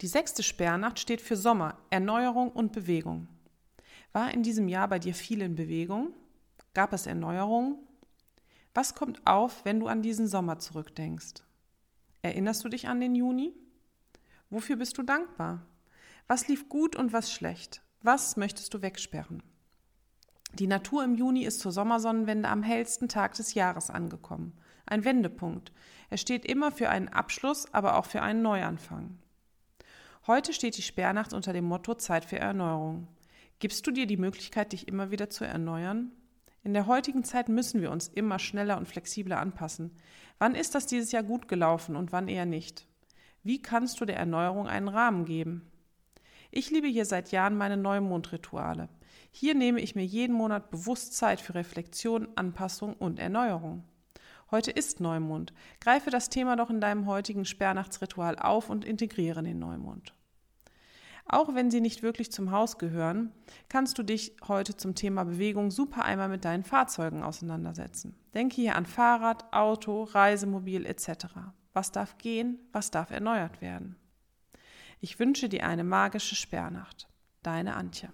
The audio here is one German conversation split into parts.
Die sechste Sperrnacht steht für Sommer, Erneuerung und Bewegung. War in diesem Jahr bei dir viel in Bewegung? Gab es Erneuerungen? Was kommt auf, wenn du an diesen Sommer zurückdenkst? Erinnerst du dich an den Juni? Wofür bist du dankbar? Was lief gut und was schlecht? Was möchtest du wegsperren? Die Natur im Juni ist zur Sommersonnenwende am hellsten Tag des Jahres angekommen. Ein Wendepunkt. Er steht immer für einen Abschluss, aber auch für einen Neuanfang. Heute steht die Sperrnacht unter dem Motto Zeit für Erneuerung. Gibst du dir die Möglichkeit, dich immer wieder zu erneuern? In der heutigen Zeit müssen wir uns immer schneller und flexibler anpassen. Wann ist das dieses Jahr gut gelaufen und wann eher nicht? Wie kannst du der Erneuerung einen Rahmen geben? Ich liebe hier seit Jahren meine Neumondrituale. Hier nehme ich mir jeden Monat bewusst Zeit für Reflexion, Anpassung und Erneuerung. Heute ist Neumond. Greife das Thema doch in deinem heutigen Sperrnachtsritual auf und integriere den Neumond. Auch wenn sie nicht wirklich zum Haus gehören, kannst du dich heute zum Thema Bewegung super einmal mit deinen Fahrzeugen auseinandersetzen. Denke hier an Fahrrad, Auto, Reisemobil etc. Was darf gehen, was darf erneuert werden? Ich wünsche dir eine magische Sperrnacht. Deine Antje.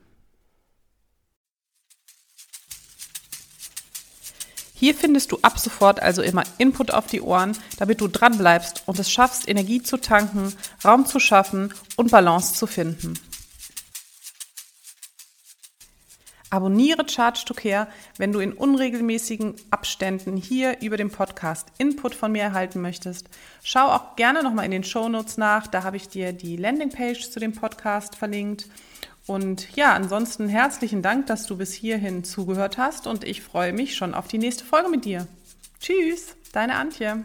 Hier findest du ab sofort also immer Input auf die Ohren, damit du dran bleibst und es schaffst, Energie zu tanken, Raum zu schaffen und Balance zu finden. Abonniere Charge to Care, wenn du in unregelmäßigen Abständen hier über den Podcast Input von mir erhalten möchtest. Schau auch gerne nochmal in den Show Notes nach, da habe ich dir die Landingpage zu dem Podcast verlinkt. Und ja, ansonsten herzlichen Dank, dass du bis hierhin zugehört hast und ich freue mich schon auf die nächste Folge mit dir. Tschüss, deine Antje.